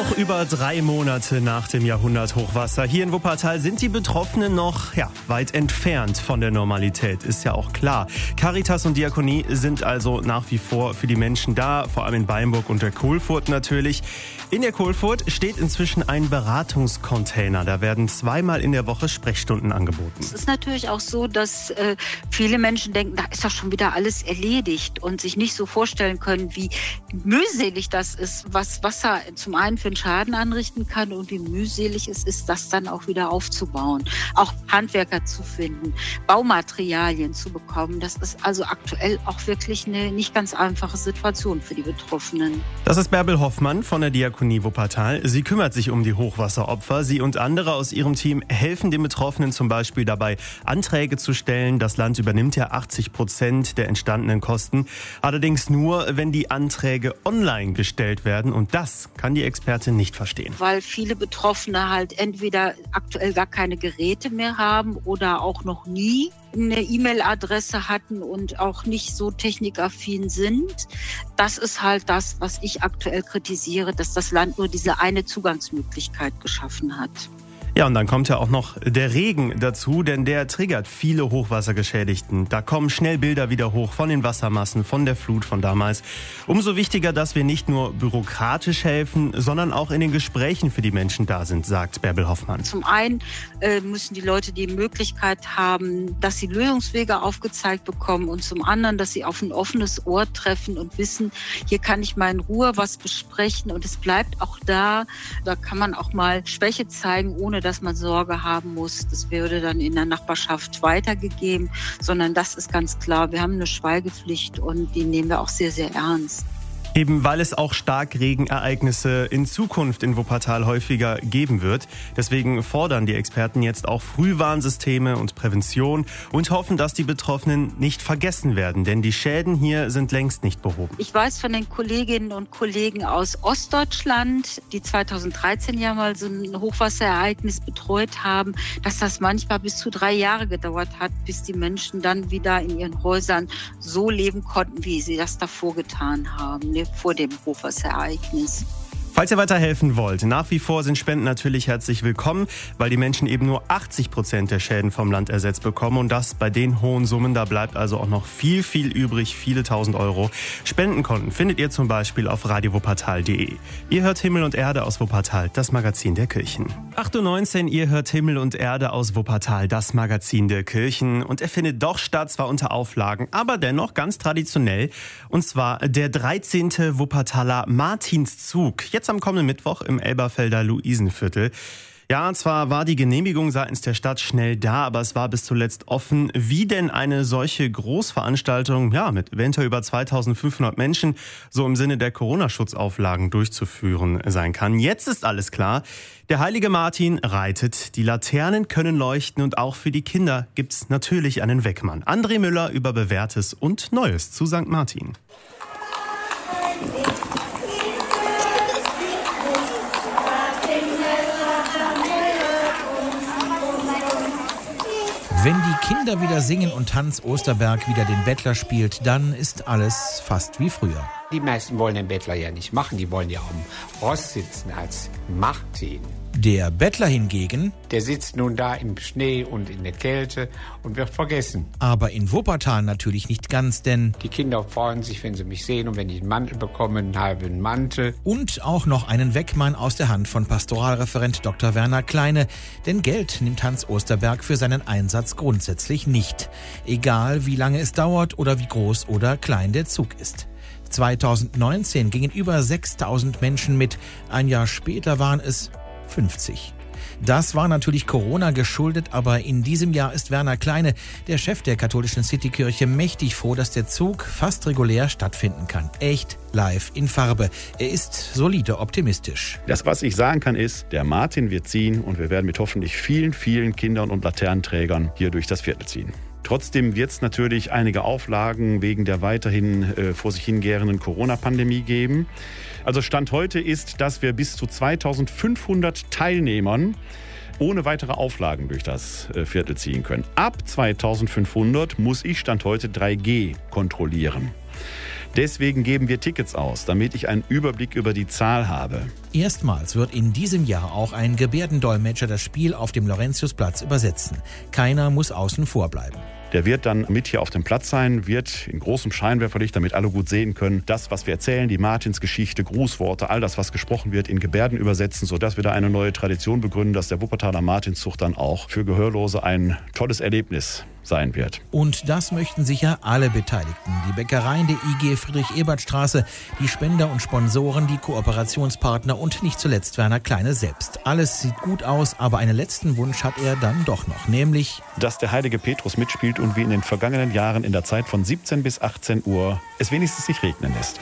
Auch über drei Monate nach dem Jahrhunderthochwasser hier in Wuppertal sind die Betroffenen noch ja, weit entfernt von der Normalität, ist ja auch klar. Caritas und Diakonie sind also nach wie vor für die Menschen da, vor allem in Beinburg und der Kohlfurt natürlich. In der Kohlfurt steht inzwischen ein Beratungscontainer. Da werden zweimal in der Woche Sprechstunden angeboten. Es ist natürlich auch so, dass äh, viele Menschen denken, da ist doch schon wieder alles erledigt und sich nicht so vorstellen können, wie mühselig das ist, was Wasser zum einen für einen Schaden anrichten kann und wie mühselig es ist, das dann auch wieder aufzubauen. Auch Handwerker zu finden, Baumaterialien zu bekommen. Das ist also aktuell auch wirklich eine nicht ganz einfache Situation für die Betroffenen. Das ist Bärbel Hoffmann von der Diakonie Wuppertal. Sie kümmert sich um die Hochwasseropfer. Sie und andere aus ihrem Team helfen den Betroffenen zum Beispiel dabei, Anträge zu stellen. Das Land übernimmt ja 80 Prozent der entstandenen Kosten. Allerdings nur, wenn die Anträge online gestellt werden. Und das kann die Expertin nicht verstehen. Weil viele Betroffene halt entweder aktuell gar keine Geräte mehr haben oder auch noch nie eine E-Mail-Adresse hatten und auch nicht so technikaffin sind. Das ist halt das, was ich aktuell kritisiere, dass das Land nur diese eine Zugangsmöglichkeit geschaffen hat. Ja, und dann kommt ja auch noch der Regen dazu, denn der triggert viele Hochwassergeschädigten. Da kommen schnell Bilder wieder hoch von den Wassermassen, von der Flut von damals. Umso wichtiger, dass wir nicht nur bürokratisch helfen, sondern auch in den Gesprächen für die Menschen da sind, sagt Bärbel Hoffmann. Zum einen äh, müssen die Leute die Möglichkeit haben, dass sie Lösungswege aufgezeigt bekommen und zum anderen, dass sie auf ein offenes Ohr treffen und wissen, hier kann ich mal in Ruhe was besprechen und es bleibt auch da. Da kann man auch mal Schwäche zeigen, ohne dass man Sorge haben muss, das würde dann in der Nachbarschaft weitergegeben, sondern das ist ganz klar. Wir haben eine Schweigepflicht und die nehmen wir auch sehr, sehr ernst. Eben weil es auch Starkregenereignisse in Zukunft in Wuppertal häufiger geben wird. Deswegen fordern die Experten jetzt auch Frühwarnsysteme und Prävention und hoffen, dass die Betroffenen nicht vergessen werden, denn die Schäden hier sind längst nicht behoben. Ich weiß von den Kolleginnen und Kollegen aus Ostdeutschland, die 2013 ja mal so ein Hochwasserereignis betreut haben, dass das manchmal bis zu drei Jahre gedauert hat, bis die Menschen dann wieder in ihren Häusern so leben konnten, wie sie das davor getan haben vor dem Hochwasserereignis. Falls ihr weiterhelfen wollt, nach wie vor sind Spenden natürlich herzlich willkommen, weil die Menschen eben nur 80 Prozent der Schäden vom Land ersetzt bekommen und das bei den hohen Summen. Da bleibt also auch noch viel, viel übrig, viele tausend Euro. Spendenkonten findet ihr zum Beispiel auf radiowuppertal.de. Ihr hört Himmel und Erde aus Wuppertal, das Magazin der Kirchen. 8.19 Uhr, ihr hört Himmel und Erde aus Wuppertal, das Magazin der Kirchen. Und er findet doch statt, zwar unter Auflagen, aber dennoch ganz traditionell. Und zwar der 13. Wuppertaler Martinszug. Jetzt am kommenden Mittwoch im Elberfelder Luisenviertel. Ja, zwar war die Genehmigung seitens der Stadt schnell da, aber es war bis zuletzt offen, wie denn eine solche Großveranstaltung, ja, mit eventuell über 2500 Menschen, so im Sinne der Corona-Schutzauflagen durchzuführen sein kann. Jetzt ist alles klar. Der heilige Martin reitet, die Laternen können leuchten und auch für die Kinder gibt's natürlich einen Weckmann. André Müller über Bewährtes und Neues zu St. Martin. Wenn die Kinder wieder singen und Hans Osterberg wieder den Bettler spielt, dann ist alles fast wie früher. Die meisten wollen den Bettler ja nicht machen, die wollen ja am Ross sitzen als Martin. Der Bettler hingegen, der sitzt nun da im Schnee und in der Kälte und wird vergessen. Aber in Wuppertal natürlich nicht ganz, denn die Kinder freuen sich, wenn sie mich sehen und wenn ich einen Mantel bekomme, einen halben Mantel. Und auch noch einen Weckmann aus der Hand von Pastoralreferent Dr. Werner Kleine, denn Geld nimmt Hans Osterberg für seinen Einsatz grundsätzlich nicht. Egal wie lange es dauert oder wie groß oder klein der Zug ist. 2019 gingen über 6000 Menschen mit, ein Jahr später waren es 50. Das war natürlich Corona geschuldet, aber in diesem Jahr ist Werner Kleine, der Chef der katholischen Citykirche, mächtig froh, dass der Zug fast regulär stattfinden kann. Echt live in Farbe. Er ist solide optimistisch. Das, was ich sagen kann, ist, der Martin wird ziehen und wir werden mit hoffentlich vielen, vielen Kindern und Laternenträgern hier durch das Viertel ziehen. Trotzdem wird es natürlich einige Auflagen wegen der weiterhin äh, vor sich hingehenden Corona-Pandemie geben. Also Stand heute ist, dass wir bis zu 2500 Teilnehmern ohne weitere Auflagen durch das äh, Viertel ziehen können. Ab 2500 muss ich Stand heute 3G kontrollieren. Deswegen geben wir Tickets aus, damit ich einen Überblick über die Zahl habe. Erstmals wird in diesem Jahr auch ein Gebärdendolmetscher das Spiel auf dem Laurentiusplatz übersetzen. Keiner muss außen vor bleiben. Der wird dann mit hier auf dem Platz sein, wird in großem Scheinwerferlicht, damit alle gut sehen können, das, was wir erzählen, die Martinsgeschichte, Grußworte, all das, was gesprochen wird, in Gebärden übersetzen, sodass wir da eine neue Tradition begründen, dass der Wuppertaler Martinszug dann auch für Gehörlose ein tolles Erlebnis sein wird. Und das möchten sicher alle Beteiligten. Die Bäckereien der IG Friedrich-Ebert-Straße, die Spender und Sponsoren, die Kooperationspartner und nicht zuletzt Werner Kleine selbst. Alles sieht gut aus, aber einen letzten Wunsch hat er dann doch noch, nämlich, dass der heilige Petrus mitspielt und wie in den vergangenen Jahren in der Zeit von 17 bis 18 Uhr es wenigstens nicht regnen lässt.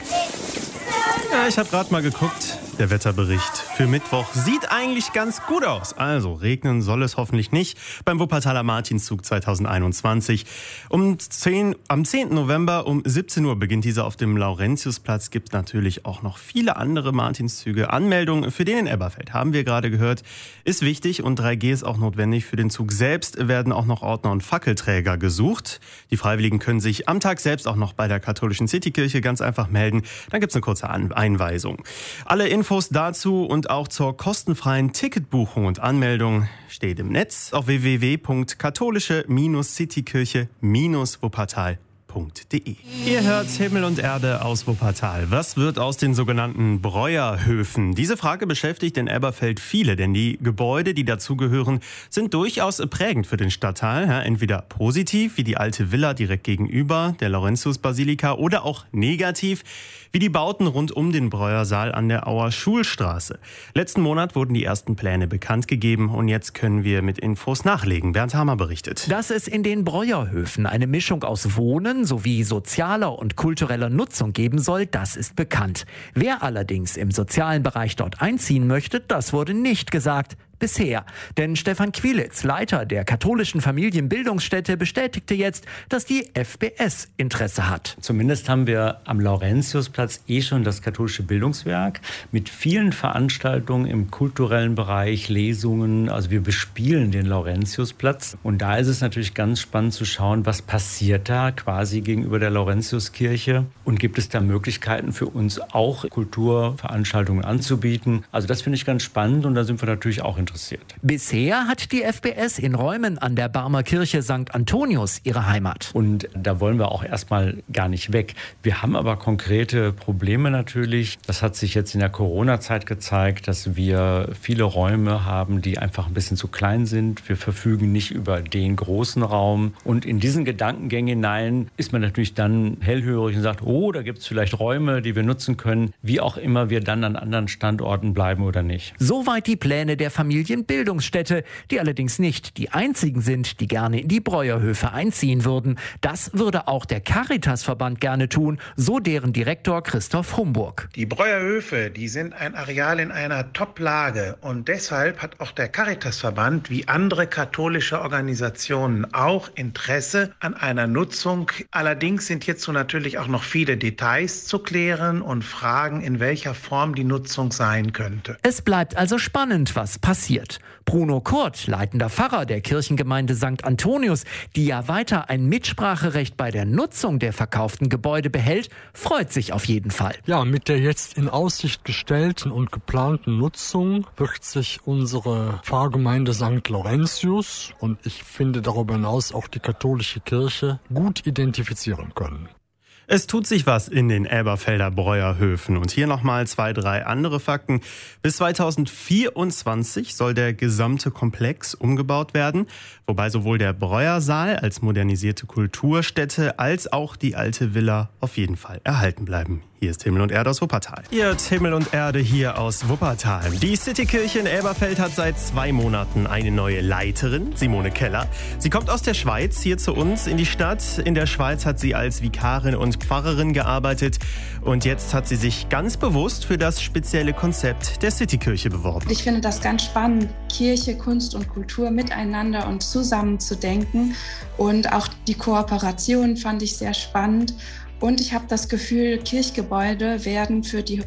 Ja, ich habe gerade mal geguckt. Der Wetterbericht für Mittwoch sieht eigentlich ganz gut aus. Also regnen soll es hoffentlich nicht beim Wuppertaler Martinszug 2021. Um 10, am 10. November um 17 Uhr beginnt dieser auf dem Laurentiusplatz. Gibt natürlich auch noch viele andere Martinszüge. Anmeldung für den in Elberfeld haben wir gerade gehört. Ist wichtig und 3G ist auch notwendig. Für den Zug selbst werden auch noch Ordner und Fackelträger gesucht. Die Freiwilligen können sich am Tag selbst auch noch bei der katholischen Citykirche ganz einfach melden. Dann gibt es eine kurze Einweisung. Alle Infos Infos dazu und auch zur kostenfreien Ticketbuchung und Anmeldung steht im Netz auf www.katholische-citykirche-wuppertal.de www.wuppertal.de. Ihr hört Himmel und Erde aus Wuppertal. Was wird aus den sogenannten Breuerhöfen? Diese Frage beschäftigt in Elberfeld viele, denn die Gebäude, die dazugehören, sind durchaus prägend für den Stadtteil. Ja, entweder positiv, wie die alte Villa direkt gegenüber der Laurentius-Basilika, oder auch negativ, wie die Bauten rund um den Breuersaal an der Auer Schulstraße. Letzten Monat wurden die ersten Pläne bekannt gegeben und jetzt können wir mit Infos nachlegen. Bernd Hammer berichtet. Dass es in den Breuerhöfen eine Mischung aus Wohnen, sowie sozialer und kultureller Nutzung geben soll, das ist bekannt. Wer allerdings im sozialen Bereich dort einziehen möchte, das wurde nicht gesagt bisher. Denn Stefan Quilitz, Leiter der katholischen Familienbildungsstätte, bestätigte jetzt, dass die FBS Interesse hat. Zumindest haben wir am Laurentiusplatz eh schon das katholische Bildungswerk mit vielen Veranstaltungen im kulturellen Bereich, Lesungen. Also wir bespielen den Laurentiusplatz. Und da ist es natürlich ganz spannend zu schauen, was passiert da quasi gegenüber der Laurentiuskirche und gibt es da Möglichkeiten für uns auch Kulturveranstaltungen anzubieten. Also das finde ich ganz spannend und da sind wir natürlich auch interessiert interessiert. Bisher hat die FBS in Räumen an der Barmer Kirche St. Antonius ihre Heimat. Und da wollen wir auch erstmal gar nicht weg. Wir haben aber konkrete Probleme natürlich. Das hat sich jetzt in der Corona-Zeit gezeigt, dass wir viele Räume haben, die einfach ein bisschen zu klein sind. Wir verfügen nicht über den großen Raum. Und in diesen Gedankengängen hinein ist man natürlich dann hellhörig und sagt, oh, da gibt es vielleicht Räume, die wir nutzen können, wie auch immer wir dann an anderen Standorten bleiben oder nicht. Soweit die Pläne der Familie Familienbildungsstätte, die allerdings nicht die einzigen sind, die gerne in die Breuerhöfe einziehen würden. Das würde auch der Caritasverband gerne tun, so deren Direktor Christoph Humburg. Die Breuerhöfe, die sind ein Areal in einer Top-Lage und deshalb hat auch der Caritasverband wie andere katholische Organisationen auch Interesse an einer Nutzung. Allerdings sind hierzu natürlich auch noch viele Details zu klären und Fragen, in welcher Form die Nutzung sein könnte. Es bleibt also spannend, was passiert passiert. Bruno Kurt, leitender Pfarrer der Kirchengemeinde St. Antonius, die ja weiter ein Mitspracherecht bei der Nutzung der verkauften Gebäude behält, freut sich auf jeden Fall. Ja, mit der jetzt in Aussicht gestellten und geplanten Nutzung wird sich unsere Pfarrgemeinde St. Laurentius und ich finde darüber hinaus auch die katholische Kirche gut identifizieren können. Es tut sich was in den Elberfelder Breuerhöfen. Und hier nochmal zwei, drei andere Fakten. Bis 2024 soll der gesamte Komplex umgebaut werden, wobei sowohl der Breuersaal als modernisierte Kulturstätte als auch die alte Villa auf jeden Fall erhalten bleiben. Hier ist Himmel und Erde aus Wuppertal. Ihr hört Himmel und Erde hier aus Wuppertal. Die Citykirche in Elberfeld hat seit zwei Monaten eine neue Leiterin, Simone Keller. Sie kommt aus der Schweiz hier zu uns in die Stadt. In der Schweiz hat sie als Vikarin und Pfarrerin gearbeitet und jetzt hat sie sich ganz bewusst für das spezielle Konzept der Citykirche beworben. Ich finde das ganz spannend, Kirche, Kunst und Kultur miteinander und zusammen zu denken und auch die Kooperation fand ich sehr spannend. Und ich habe das Gefühl, Kirchgebäude werden für die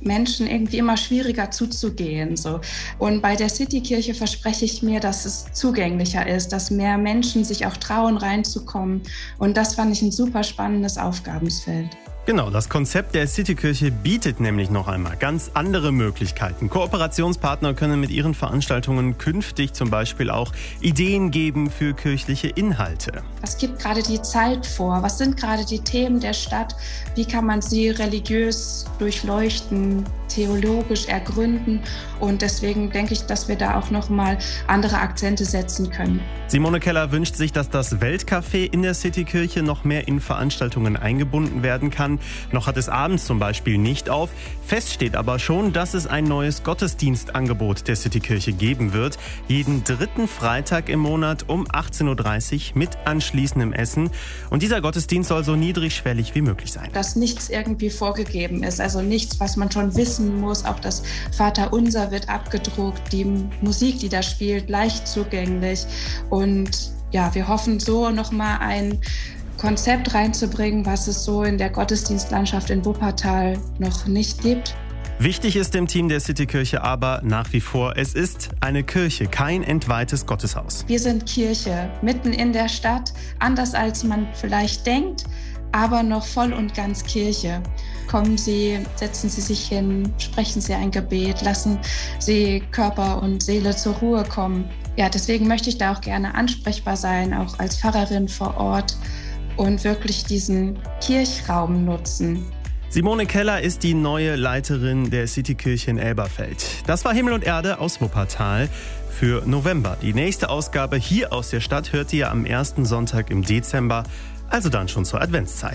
Menschen irgendwie immer schwieriger zuzugehen. So. Und bei der Citykirche verspreche ich mir, dass es zugänglicher ist, dass mehr Menschen sich auch trauen, reinzukommen. Und das fand ich ein super spannendes Aufgabensfeld. Genau, das Konzept der Citykirche bietet nämlich noch einmal ganz andere Möglichkeiten. Kooperationspartner können mit ihren Veranstaltungen künftig zum Beispiel auch Ideen geben für kirchliche Inhalte. Was gibt gerade die Zeit vor? Was sind gerade die Themen der Stadt? Wie kann man sie religiös durchleuchten, theologisch ergründen? Und deswegen denke ich, dass wir da auch noch mal andere Akzente setzen können. Simone Keller wünscht sich, dass das Weltcafé in der Citykirche noch mehr in Veranstaltungen eingebunden werden kann. Noch hat es abends zum Beispiel nicht auf. Fest steht aber schon, dass es ein neues Gottesdienstangebot der Citykirche geben wird. Jeden dritten Freitag im Monat um 18.30 Uhr mit anschließendem Essen. Und dieser Gottesdienst soll so niedrigschwellig wie möglich sein. Dass nichts irgendwie vorgegeben ist, also nichts, was man schon wissen muss. Auch das Vaterunser wird abgedruckt, die Musik, die da spielt, leicht zugänglich. Und ja, wir hoffen so nochmal ein Konzept reinzubringen, was es so in der Gottesdienstlandschaft in Wuppertal noch nicht gibt. Wichtig ist dem Team der Citykirche aber nach wie vor, es ist eine Kirche, kein entweihtes Gotteshaus. Wir sind Kirche mitten in der Stadt, anders als man vielleicht denkt, aber noch voll und ganz Kirche. Kommen Sie, setzen Sie sich hin, sprechen Sie ein Gebet, lassen Sie Körper und Seele zur Ruhe kommen. Ja, deswegen möchte ich da auch gerne ansprechbar sein, auch als Pfarrerin vor Ort und wirklich diesen Kirchraum nutzen. Simone Keller ist die neue Leiterin der Citykirche in Elberfeld. Das war Himmel und Erde aus Wuppertal für November. Die nächste Ausgabe hier aus der Stadt hört ihr am ersten Sonntag im Dezember, also dann schon zur Adventszeit.